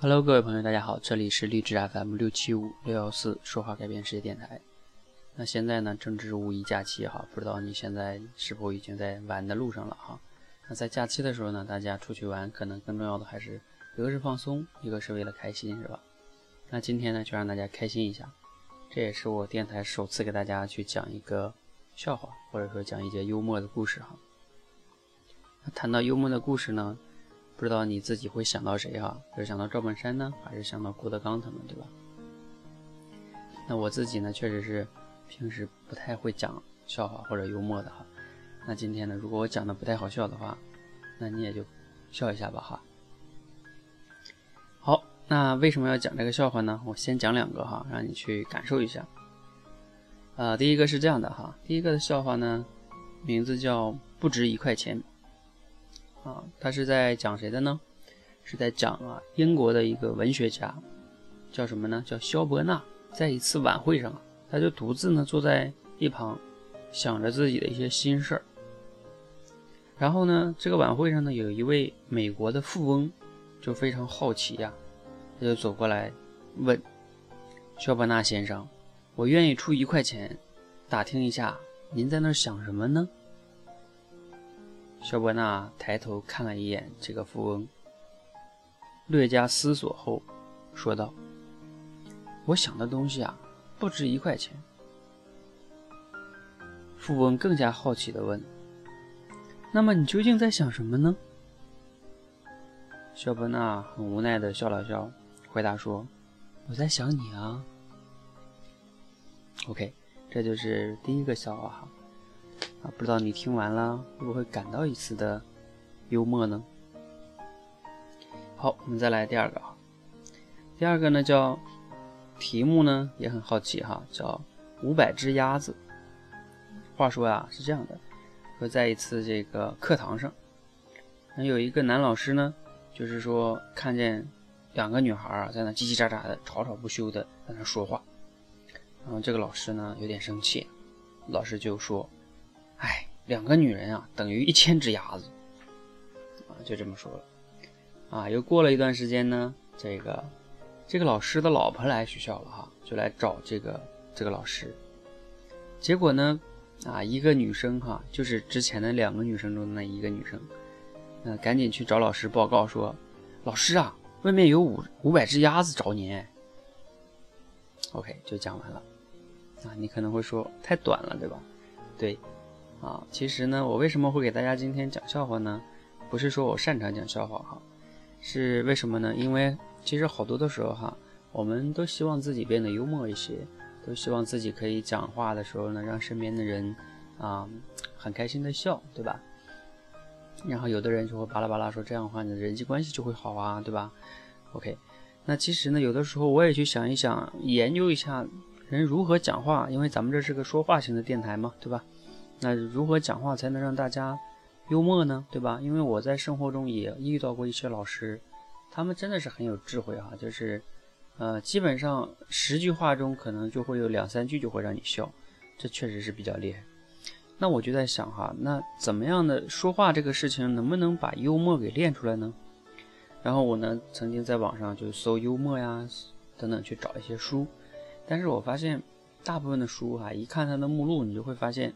Hello，各位朋友，大家好，这里是励志 FM 六七五六幺四说话改变世界电台。那现在呢，正值五一假期哈，不知道你现在是否已经在玩的路上了哈？那在假期的时候呢，大家出去玩，可能更重要的还是一个是放松，一个是为了开心，是吧？那今天呢，就让大家开心一下。这也是我电台首次给大家去讲一个笑话，或者说讲一节幽默的故事哈。那谈到幽默的故事呢，不知道你自己会想到谁哈？是想到赵本山呢，还是想到郭德纲他们，对吧？那我自己呢，确实是。平时不太会讲笑话或者幽默的哈，那今天呢，如果我讲的不太好笑的话，那你也就笑一下吧哈。好，那为什么要讲这个笑话呢？我先讲两个哈，让你去感受一下。啊，第一个是这样的哈，第一个的笑话呢，名字叫不值一块钱。啊，他是在讲谁的呢？是在讲啊，英国的一个文学家，叫什么呢？叫萧伯纳，在一次晚会上。他就独自呢坐在一旁，想着自己的一些心事儿。然后呢，这个晚会上呢，有一位美国的富翁，就非常好奇呀，他就走过来问肖伯纳先生：“我愿意出一块钱，打听一下您在那儿想什么呢？”肖伯纳抬头看了一眼这个富翁，略加思索后说道：“我想的东西啊。”不值一块钱。富翁更加好奇的问：“那么你究竟在想什么呢？”肖伯纳很无奈的笑了笑，回答说：“我在想你啊。”OK，这就是第一个笑话哈。不知道你听完了会不会感到一丝的幽默呢？好，我们再来第二个啊。第二个呢叫。题目呢也很好奇哈，叫五百只鸭子。话说呀是这样的，说在一次这个课堂上，那有一个男老师呢，就是说看见两个女孩啊在那叽叽喳喳的吵吵不休的在那说话，然后这个老师呢有点生气，老师就说：“哎，两个女人啊等于一千只鸭子。”啊就这么说了。啊，又过了一段时间呢，这个。这个老师的老婆来学校了哈，就来找这个这个老师。结果呢，啊，一个女生哈，就是之前的两个女生中的那一个女生，嗯赶紧去找老师报告说：“老师啊，外面有五五百只鸭子找您。”OK，就讲完了。啊，你可能会说太短了，对吧？对，啊，其实呢，我为什么会给大家今天讲笑话呢？不是说我擅长讲笑话哈，是为什么呢？因为。其实好多的时候哈，我们都希望自己变得幽默一些，都希望自己可以讲话的时候呢，让身边的人啊很开心的笑，对吧？然后有的人就会巴拉巴拉说这样的话，你的人际关系就会好啊，对吧？OK，那其实呢，有的时候我也去想一想，研究一下人如何讲话，因为咱们这是个说话型的电台嘛，对吧？那如何讲话才能让大家幽默呢？对吧？因为我在生活中也遇到过一些老师。他们真的是很有智慧哈，就是，呃，基本上十句话中可能就会有两三句就会让你笑，这确实是比较厉害。那我就在想哈，那怎么样的说话这个事情能不能把幽默给练出来呢？然后我呢曾经在网上就搜幽默呀等等去找一些书，但是我发现大部分的书哈，一看它的目录，你就会发现，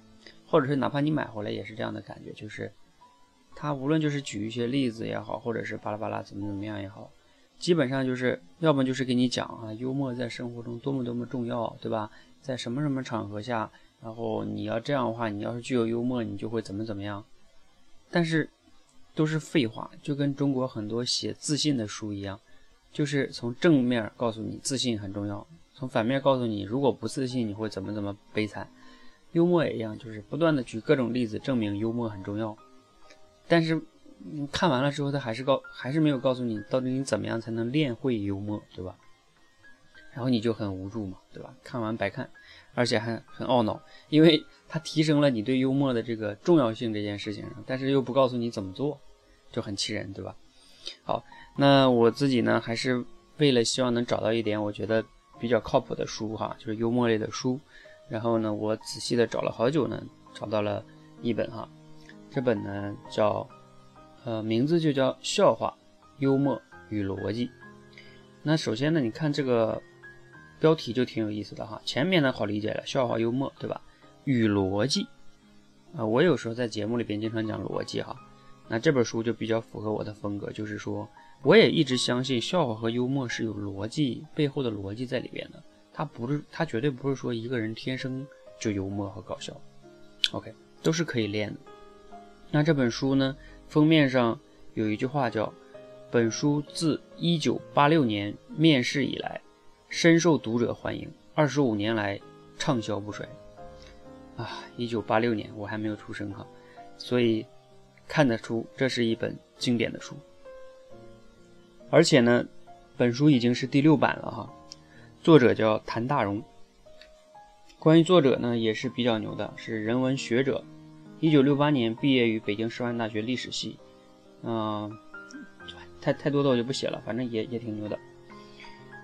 或者是哪怕你买回来也是这样的感觉，就是。他无论就是举一些例子也好，或者是巴拉巴拉怎么怎么样也好，基本上就是要么就是给你讲啊，幽默在生活中多么多么重要，对吧？在什么什么场合下，然后你要这样的话，你要是具有幽默，你就会怎么怎么样。但是都是废话，就跟中国很多写自信的书一样，就是从正面告诉你自信很重要，从反面告诉你如果不自信你会怎么怎么悲惨。幽默也一样，就是不断的举各种例子证明幽默很重要。但是，看完了之后，他还是告，还是没有告诉你到底你怎么样才能练会幽默，对吧？然后你就很无助嘛，对吧？看完白看，而且还很懊恼，因为他提升了你对幽默的这个重要性这件事情，但是又不告诉你怎么做，就很气人，对吧？好，那我自己呢，还是为了希望能找到一点我觉得比较靠谱的书哈，就是幽默类的书。然后呢，我仔细的找了好久呢，找到了一本哈。这本呢叫，呃，名字就叫《笑话、幽默与逻辑》。那首先呢，你看这个标题就挺有意思的哈，前面呢好理解了，笑话幽默，对吧？与逻辑啊，我有时候在节目里边经常讲逻辑哈，那这本书就比较符合我的风格，就是说，我也一直相信笑话和幽默是有逻辑背后的逻辑在里边的，他不是，他绝对不是说一个人天生就幽默和搞笑，OK，都是可以练的。那这本书呢，封面上有一句话叫。本书自一九八六年面世以来，深受读者欢迎，二十五年来畅销不衰。啊，一九八六年我还没有出生哈，所以看得出这是一本经典的书。而且呢，本书已经是第六版了哈，作者叫谭大荣。关于作者呢，也是比较牛的，是人文学者，一九六八年毕业于北京师范大学历史系，嗯。太太多的我就不写了，反正也也挺牛的。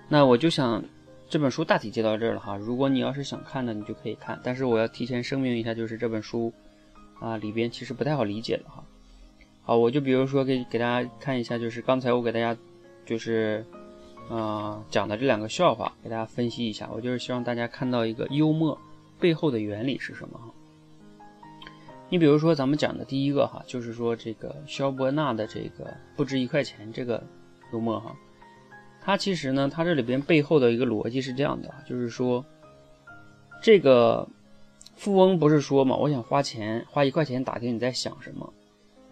那我就想这本书大体接到这儿了哈。如果你要是想看的，你就可以看。但是我要提前声明一下，就是这本书啊里边其实不太好理解的哈。好，我就比如说给给大家看一下，就是刚才我给大家就是啊讲的这两个笑话，给大家分析一下。我就是希望大家看到一个幽默背后的原理是什么哈。你比如说，咱们讲的第一个哈，就是说这个肖伯纳的这个不值一块钱这个幽默哈，它其实呢，它这里边背后的一个逻辑是这样的，就是说这个富翁不是说嘛，我想花钱花一块钱打听你在想什么，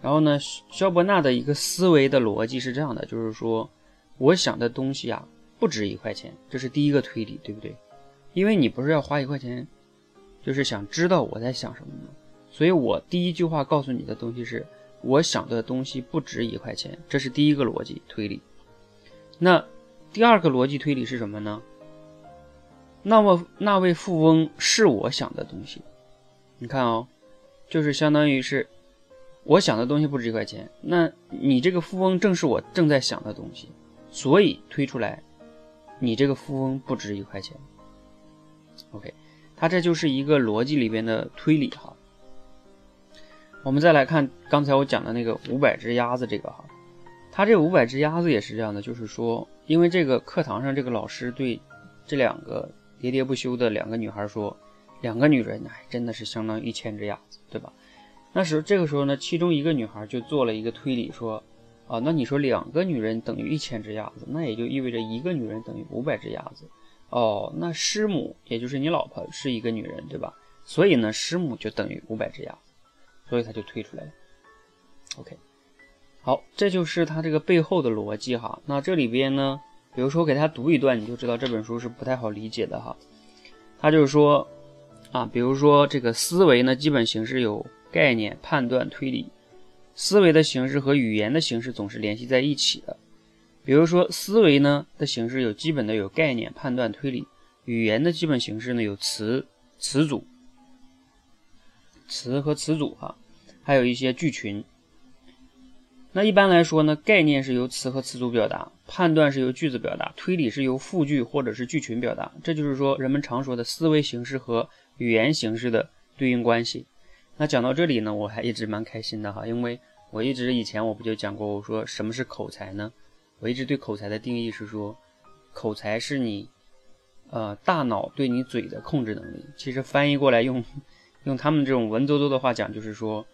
然后呢，肖伯纳的一个思维的逻辑是这样的，就是说我想的东西啊不值一块钱，这是第一个推理，对不对？因为你不是要花一块钱，就是想知道我在想什么吗？所以我第一句话告诉你的东西是，我想的东西不值一块钱，这是第一个逻辑推理。那第二个逻辑推理是什么呢？那么那位富翁是我想的东西，你看哦，就是相当于是我想的东西不值一块钱，那你这个富翁正是我正在想的东西，所以推出来，你这个富翁不值一块钱。OK，它这就是一个逻辑里边的推理哈。我们再来看刚才我讲的那个五百只鸭子，这个哈，他这五百只鸭子也是这样的，就是说，因为这个课堂上这个老师对这两个喋喋不休的两个女孩说，两个女人哎，真的是相当于一千只鸭子，对吧？那时候这个时候呢，其中一个女孩就做了一个推理，说，啊，那你说两个女人等于一千只鸭子，那也就意味着一个女人等于五百只鸭子，哦，那师母也就是你老婆是一个女人，对吧？所以呢，师母就等于五百只鸭子。所以他就推出来了。OK，好，这就是他这个背后的逻辑哈。那这里边呢，比如说给他读一段，你就知道这本书是不太好理解的哈。他就是说啊，比如说这个思维呢，基本形式有概念、判断、推理。思维的形式和语言的形式总是联系在一起的。比如说思维呢的形式有基本的有概念、判断、推理；语言的基本形式呢有词、词组。词和词组哈，还有一些句群。那一般来说呢，概念是由词和词组表达，判断是由句子表达，推理是由复句或者是句群表达。这就是说人们常说的思维形式和语言形式的对应关系。那讲到这里呢，我还一直蛮开心的哈，因为我一直以前我不就讲过，我说什么是口才呢？我一直对口才的定义是说，口才是你呃大脑对你嘴的控制能力。其实翻译过来用。用他们这种文绉绉的话讲，就是说，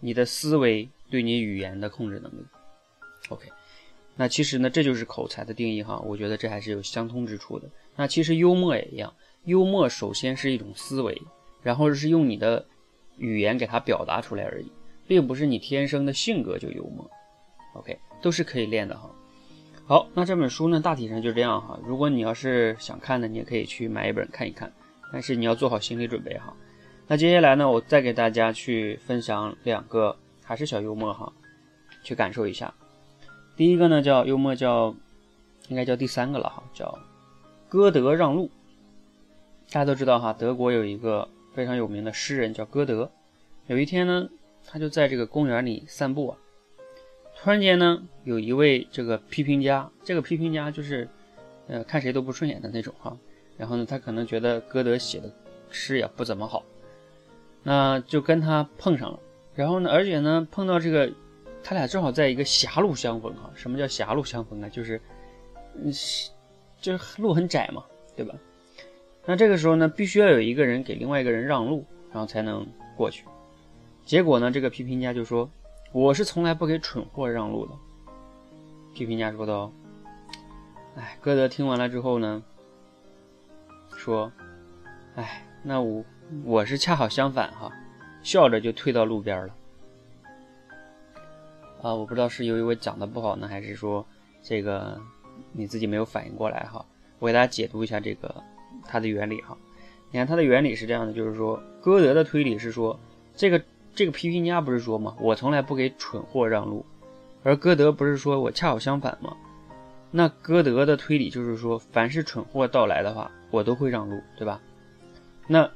你的思维对你语言的控制能力。OK，那其实呢，这就是口才的定义哈。我觉得这还是有相通之处的。那其实幽默也一样，幽默首先是一种思维，然后是用你的语言给它表达出来而已，并不是你天生的性格就幽默。OK，都是可以练的哈。好，那这本书呢，大体上就这样哈。如果你要是想看的，你也可以去买一本看一看，但是你要做好心理准备哈。那接下来呢，我再给大家去分享两个还是小幽默哈，去感受一下。第一个呢叫幽默叫，应该叫第三个了哈，叫歌德让路。大家都知道哈，德国有一个非常有名的诗人叫歌德。有一天呢，他就在这个公园里散步啊，突然间呢，有一位这个批评家，这个批评家就是呃看谁都不顺眼的那种哈。然后呢，他可能觉得歌德写的诗也不怎么好。那就跟他碰上了，然后呢，而且呢，碰到这个，他俩正好在一个狭路相逢哈。什么叫狭路相逢啊？就是嗯，就是路很窄嘛，对吧？那这个时候呢，必须要有一个人给另外一个人让路，然后才能过去。结果呢，这个批评家就说：“我是从来不给蠢货让路的。”批评家说道：“哎，歌德听完了之后呢，说：‘哎，那我我是恰好相反哈。’笑着就退到路边了。啊，我不知道是由于我讲的不好呢，还是说这个你自己没有反应过来哈。我给大家解读一下这个它的原理哈。你看它的原理是这样的，就是说歌德的推理是说，这个这个批评家不是说嘛，我从来不给蠢货让路，而歌德不是说我恰好相反吗？那歌德的推理就是说，凡是蠢货到来的话，我都会让路，对吧？那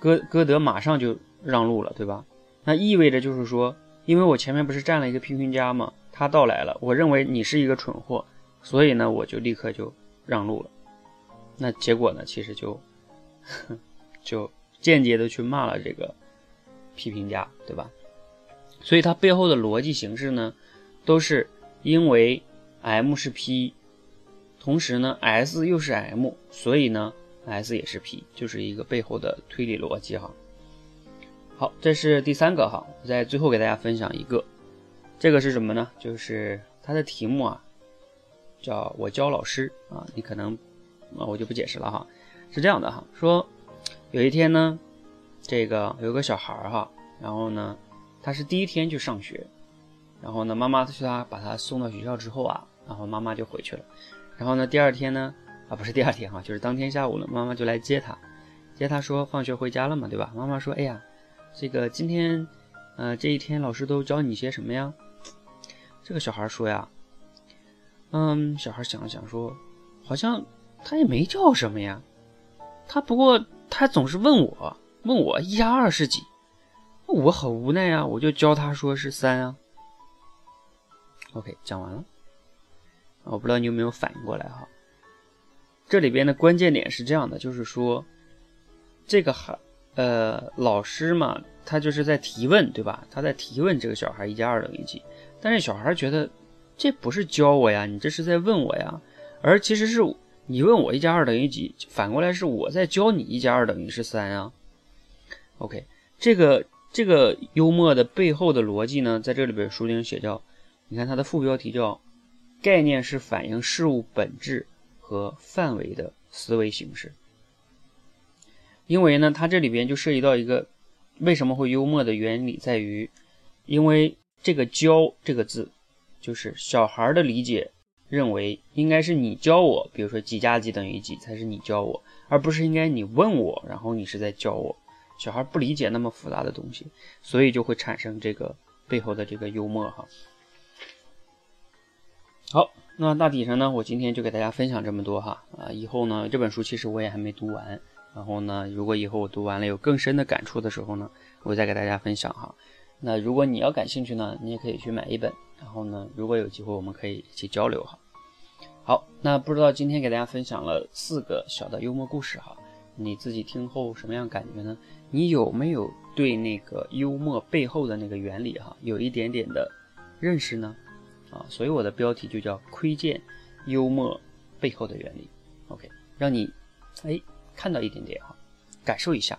歌歌德马上就。让路了，对吧？那意味着就是说，因为我前面不是站了一个批评家吗？他到来了，我认为你是一个蠢货，所以呢，我就立刻就让路了。那结果呢，其实就就间接的去骂了这个批评家，对吧？所以它背后的逻辑形式呢，都是因为 M 是 P，同时呢 S 又是 M，所以呢 S 也是 P，就是一个背后的推理逻辑哈。好，这是第三个哈，我在最后给大家分享一个，这个是什么呢？就是它的题目啊，叫我教老师啊，你可能啊我就不解释了哈，是这样的哈，说有一天呢，这个有个小孩哈，然后呢他是第一天去上学，然后呢妈妈去他把他送到学校之后啊，然后妈妈就回去了，然后呢第二天呢啊不是第二天哈，就是当天下午了妈妈就来接他，接他说放学回家了嘛，对吧？妈妈说哎呀。这个今天，呃，这一天老师都教你些什么呀？这个小孩说呀，嗯，小孩想了想说，好像他也没叫什么呀，他不过他总是问我，问我一加二是几，我很无奈呀，我就教他说是三啊。OK，讲完了，我不知道你有没有反应过来哈？这里边的关键点是这样的，就是说这个孩。呃，老师嘛，他就是在提问，对吧？他在提问这个小孩一加二等于几？但是小孩觉得这不是教我呀，你这是在问我呀。而其实是你问我一加二等于几，反过来是我在教你一加二等于是三啊。OK，这个这个幽默的背后的逻辑呢，在这里边书里写叫，你看它的副标题叫“概念是反映事物本质和范围的思维形式”。因为呢，它这里边就涉及到一个为什么会幽默的原理，在于，因为这个“教”这个字，就是小孩的理解认为应该是你教我，比如说几加几等于几才是你教我，而不是应该你问我，然后你是在教我。小孩不理解那么复杂的东西，所以就会产生这个背后的这个幽默哈。好，那大体上呢，我今天就给大家分享这么多哈啊，以后呢，这本书其实我也还没读完。然后呢，如果以后我读完了有更深的感触的时候呢，我再给大家分享哈。那如果你要感兴趣呢，你也可以去买一本。然后呢，如果有机会，我们可以一起交流哈。好，那不知道今天给大家分享了四个小的幽默故事哈，你自己听后什么样感觉呢？你有没有对那个幽默背后的那个原理哈，有一点点的认识呢？啊，所以我的标题就叫窥见幽默背后的原理。OK，让你哎。看到一点点哈，感受一下，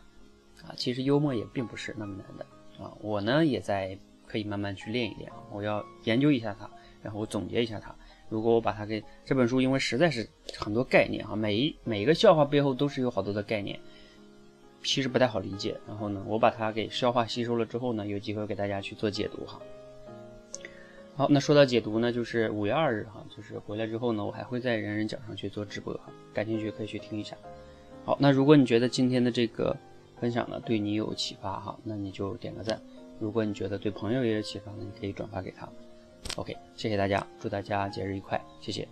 啊，其实幽默也并不是那么难的啊。我呢也在可以慢慢去练一练啊。我要研究一下它，然后我总结一下它。如果我把它给这本书，因为实在是很多概念哈，每一每一个笑话背后都是有好多的概念，其实不太好理解。然后呢，我把它给消化吸收了之后呢，有机会给大家去做解读哈。好，那说到解读呢，就是五月二日哈，就是回来之后呢，我还会在人人讲上去做直播哈，感兴趣可以去听一下。好，那如果你觉得今天的这个分享呢对你有启发哈，那你就点个赞。如果你觉得对朋友也有启发，你可以转发给他。OK，谢谢大家，祝大家节日愉快，谢谢。